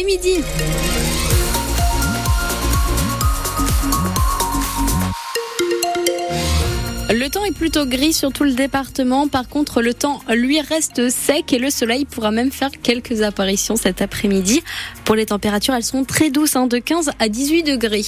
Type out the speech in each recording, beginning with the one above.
Et midi. Le temps est plutôt gris sur tout le département. Par contre, le temps lui reste sec et le soleil pourra même faire quelques apparitions cet après-midi. Pour les températures, elles sont très douces, hein, de 15 à 18 degrés.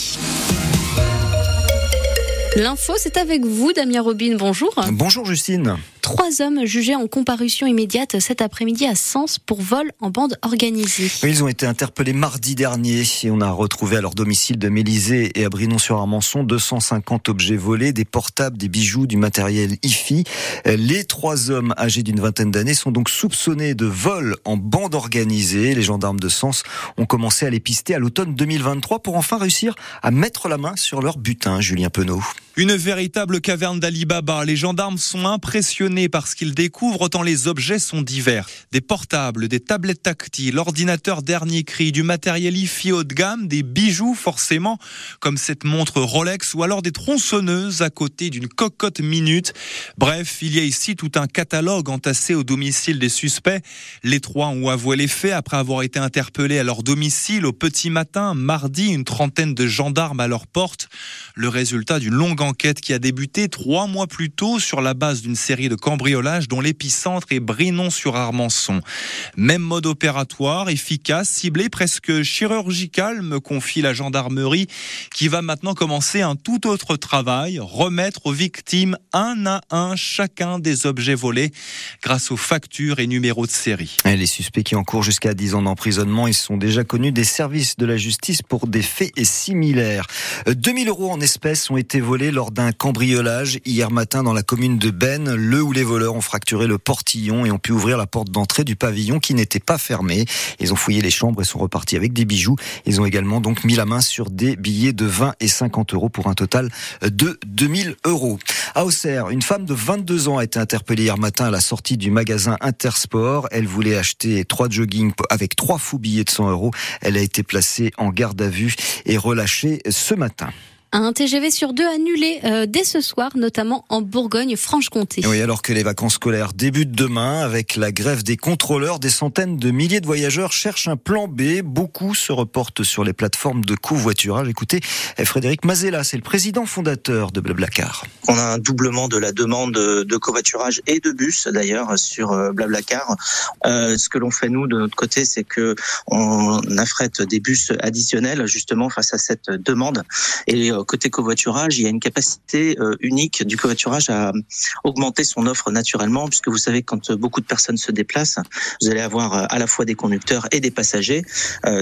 L'info, c'est avec vous, Damien Robin. Bonjour. Bonjour, Justine. Trois hommes jugés en comparution immédiate cet après-midi à Sens pour vol en bande organisée. Ils ont été interpellés mardi dernier et on a retrouvé à leur domicile de Mélisée et à Brinon-sur-Armançon 250 objets volés, des portables, des bijoux, du matériel IFI. Les trois hommes âgés d'une vingtaine d'années sont donc soupçonnés de vol en bande organisée. Les gendarmes de Sens ont commencé à les pister à l'automne 2023 pour enfin réussir à mettre la main sur leur butin. Julien Penaud. Une véritable caverne d'Alibaba. Les gendarmes sont impressionnés par ce qu'ils découvrent tant les objets sont divers. Des portables, des tablettes tactiles, l'ordinateur dernier cri, du matériel IFI haut de gamme, des bijoux forcément, comme cette montre Rolex ou alors des tronçonneuses à côté d'une cocotte minute. Bref, il y a ici tout un catalogue entassé au domicile des suspects. Les trois ont avoué les faits après avoir été interpellés à leur domicile au petit matin, mardi, une trentaine de gendarmes à leur porte. Le résultat d'une longue enquête qui a débuté trois mois plus tôt sur la base d'une série de cambriolages dont l'épicentre est Brinon-sur-Armançon. Même mode opératoire, efficace, ciblé, presque chirurgical, me confie la gendarmerie, qui va maintenant commencer un tout autre travail, remettre aux victimes un à un chacun des objets volés grâce aux factures et numéros de série. Les suspects qui encourent jusqu'à 10 ans d'emprisonnement, ils sont déjà connus des services de la justice pour des faits similaires. 2000 euros en espèces ont été volés lors d'un cambriolage hier matin dans la commune de Ben, le où les voleurs ont fracturé le portillon et ont pu ouvrir la porte d'entrée du pavillon qui n'était pas fermée. Ils ont fouillé les chambres et sont repartis avec des bijoux. Ils ont également donc mis la main sur des billets de 20 et 50 euros pour un total de 2000 euros. À Auxerre, une femme de 22 ans a été interpellée hier matin à la sortie du magasin Intersport. Elle voulait acheter trois joggings avec trois fous billets de 100 euros. Elle a été placée en garde à vue et relâchée ce matin. Un TGV sur deux annulé euh, dès ce soir, notamment en Bourgogne-Franche-Comté. Oui, alors que les vacances scolaires débutent demain avec la grève des contrôleurs, des centaines de milliers de voyageurs cherchent un plan B. Beaucoup se reportent sur les plateformes de covoiturage. Écoutez, Frédéric Mazella, c'est le président fondateur de Blablacar. On a un doublement de la demande de covoiturage et de bus d'ailleurs sur euh, Blablacar. Euh, ce que l'on fait nous de notre côté, c'est que on affrète des bus additionnels justement face à cette demande et euh, côté covoiturage, il y a une capacité euh, unique du covoiturage à augmenter son offre naturellement, puisque vous savez quand beaucoup de personnes se déplacent, vous allez avoir euh, à la fois des conducteurs et des passagers.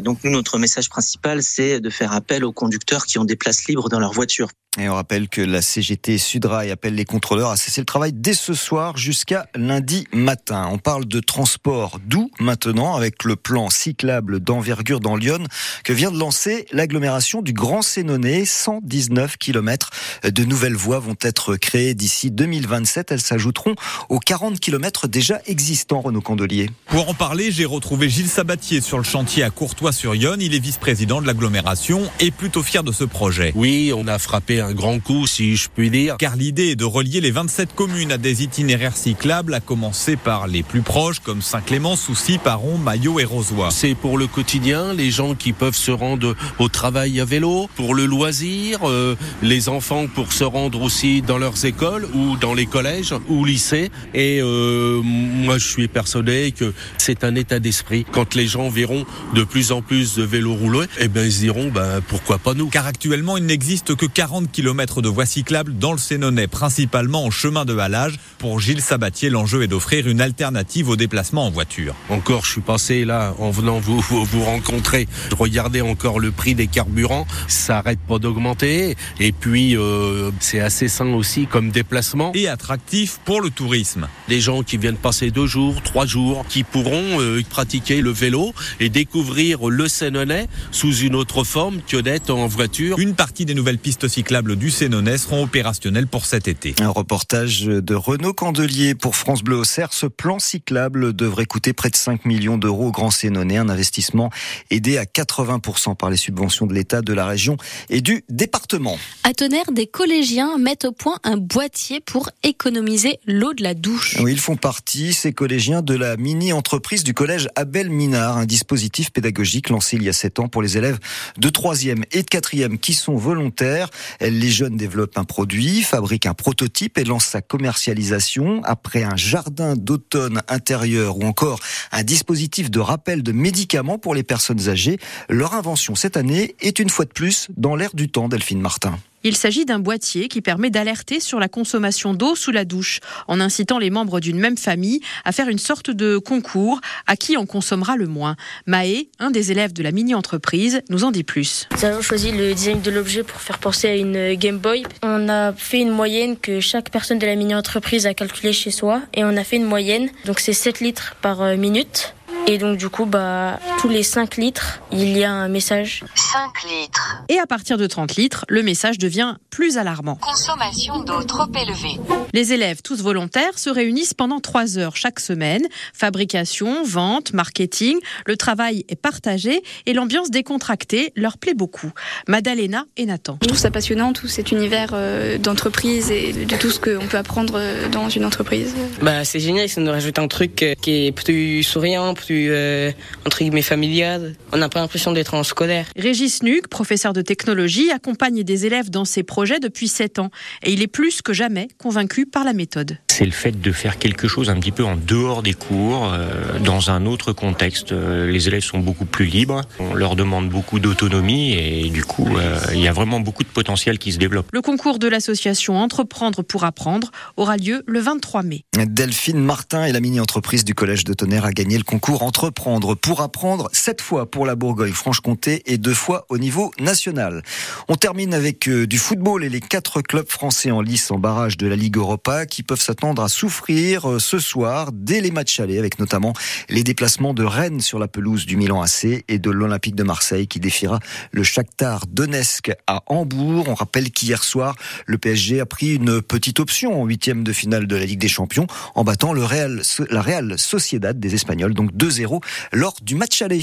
Donc nous, notre message principal, c'est de faire appel aux conducteurs qui ont des places libres dans leur voiture. Et on rappelle que la CGT Sudrail appelle les contrôleurs à cesser le travail dès ce soir jusqu'à lundi matin. On parle de transport doux maintenant avec le plan cyclable d'envergure dans Lyon que vient de lancer l'agglomération du Grand Sénonais. 119 km de nouvelles voies vont être créées d'ici 2027. Elles s'ajouteront aux 40 km déjà existants, Renaud Candelier. Pour en parler, j'ai retrouvé Gilles Sabatier sur le chantier à Courtois-sur-Yonne. Il est vice-président de l'agglomération et plutôt fier de ce projet. Oui, on a frappé un grand coup, si je puis dire. Car l'idée est de relier les 27 communes à des itinéraires cyclables, à commencer par les plus proches, comme Saint-Clément, Soucy, Paron, Maillot et Rosoy. C'est pour le quotidien, les gens qui peuvent se rendre au travail à vélo, pour le loisir, euh, les enfants pour se rendre aussi dans leurs écoles ou dans les collèges ou lycées. Et euh, moi, je suis persuadé que c'est un état d'esprit. Quand les gens verront de plus en plus de vélos roulés, eh ben, ils se diront, ben, pourquoi pas nous? Car actuellement, il n'existe que 40 km de voies cyclables dans le Sénonais, principalement en chemin de halage. Pour Gilles Sabatier, l'enjeu est d'offrir une alternative au déplacement en voiture. Encore, je suis passé là, en venant vous, vous rencontrer, je regardais encore le prix des carburants, ça arrête pas d'augmenter. Et puis, euh, c'est assez sain aussi comme déplacement. Et attractif pour le tourisme. Des gens qui viennent passer deux jours, trois jours, qui pourront euh, pratiquer le vélo et découvrir le Sénonais sous une autre forme que d'être en voiture. Une partie des nouvelles pistes cyclables du Sénonais seront opérationnels pour cet été. Un reportage de Renaud Candelier pour France Bleu Auxerre. Ce plan cyclable devrait coûter près de 5 millions d'euros au Grand Sénonais, un investissement aidé à 80% par les subventions de l'État, de la région et du département. À Tonnerre, des collégiens mettent au point un boîtier pour économiser l'eau de la douche. Oui, ils font partie, ces collégiens, de la mini-entreprise du collège Abel Minard, un dispositif pédagogique lancé il y a 7 ans pour les élèves de 3e et de 4e qui sont volontaires. Les jeunes développent un produit, fabriquent un prototype et lancent sa commercialisation après un jardin d'automne intérieur ou encore un dispositif de rappel de médicaments pour les personnes âgées. Leur invention cette année est une fois de plus dans l'air du temps, Delphine Martin. Il s'agit d'un boîtier qui permet d'alerter sur la consommation d'eau sous la douche, en incitant les membres d'une même famille à faire une sorte de concours à qui en consommera le moins. Maë, un des élèves de la mini-entreprise, nous en dit plus. Nous avons choisi le design de l'objet pour faire penser à une Game Boy. On a fait une moyenne que chaque personne de la mini-entreprise a calculée chez soi et on a fait une moyenne, donc c'est 7 litres par euh, minute. Et donc du coup, bah, tous les 5 litres, il y a un message. 5 litres. Et à partir de 30 litres, le message devient plus alarmant. Consommation d'eau trop élevée. Les élèves, tous volontaires, se réunissent pendant 3 heures chaque semaine. Fabrication, vente, marketing, le travail est partagé et l'ambiance décontractée leur plaît beaucoup. Madalena et Nathan. Je trouve ça passionnant, tout cet univers euh, d'entreprise et de tout ce qu'on peut apprendre euh, dans une entreprise. Bah, c'est génial, ça nous rajoute un truc euh, qui est plus souriant, plus euh, entre guillemets familial. On n'a pas l'impression d'être en scolaire. Régis Nuc, professeur de technologie, accompagne des élèves dans ses projets depuis 7 ans et il est plus que jamais convaincu par la méthode. C'est le fait de faire quelque chose un petit peu en dehors des cours, euh, dans un autre contexte. Euh, les élèves sont beaucoup plus libres, on leur demande beaucoup d'autonomie et du coup, euh, il y a vraiment beaucoup de potentiel qui se développe. Le concours de l'association Entreprendre pour apprendre aura lieu le 23 mai. Delphine Martin et la mini-entreprise du Collège de Tonnerre a gagné le concours Entreprendre pour apprendre, sept fois pour la Bourgogne-Franche-Comté et deux fois au niveau national. On termine avec euh, du football et les quatre clubs français en lice en barrage de la Ligue Europa qui peuvent s'attendre à souffrir euh, ce soir dès les matchs allés avec notamment les déplacements de Rennes sur la pelouse du Milan AC et de l'Olympique de Marseille qui défiera le Shakhtar Donetsk à Hambourg. On rappelle qu'hier soir, le PSG a pris une petite option en huitième de finale de la Ligue des Champions en battant le Real, la Real Sociedad des Espagnols, donc 2-0 lors du match aller.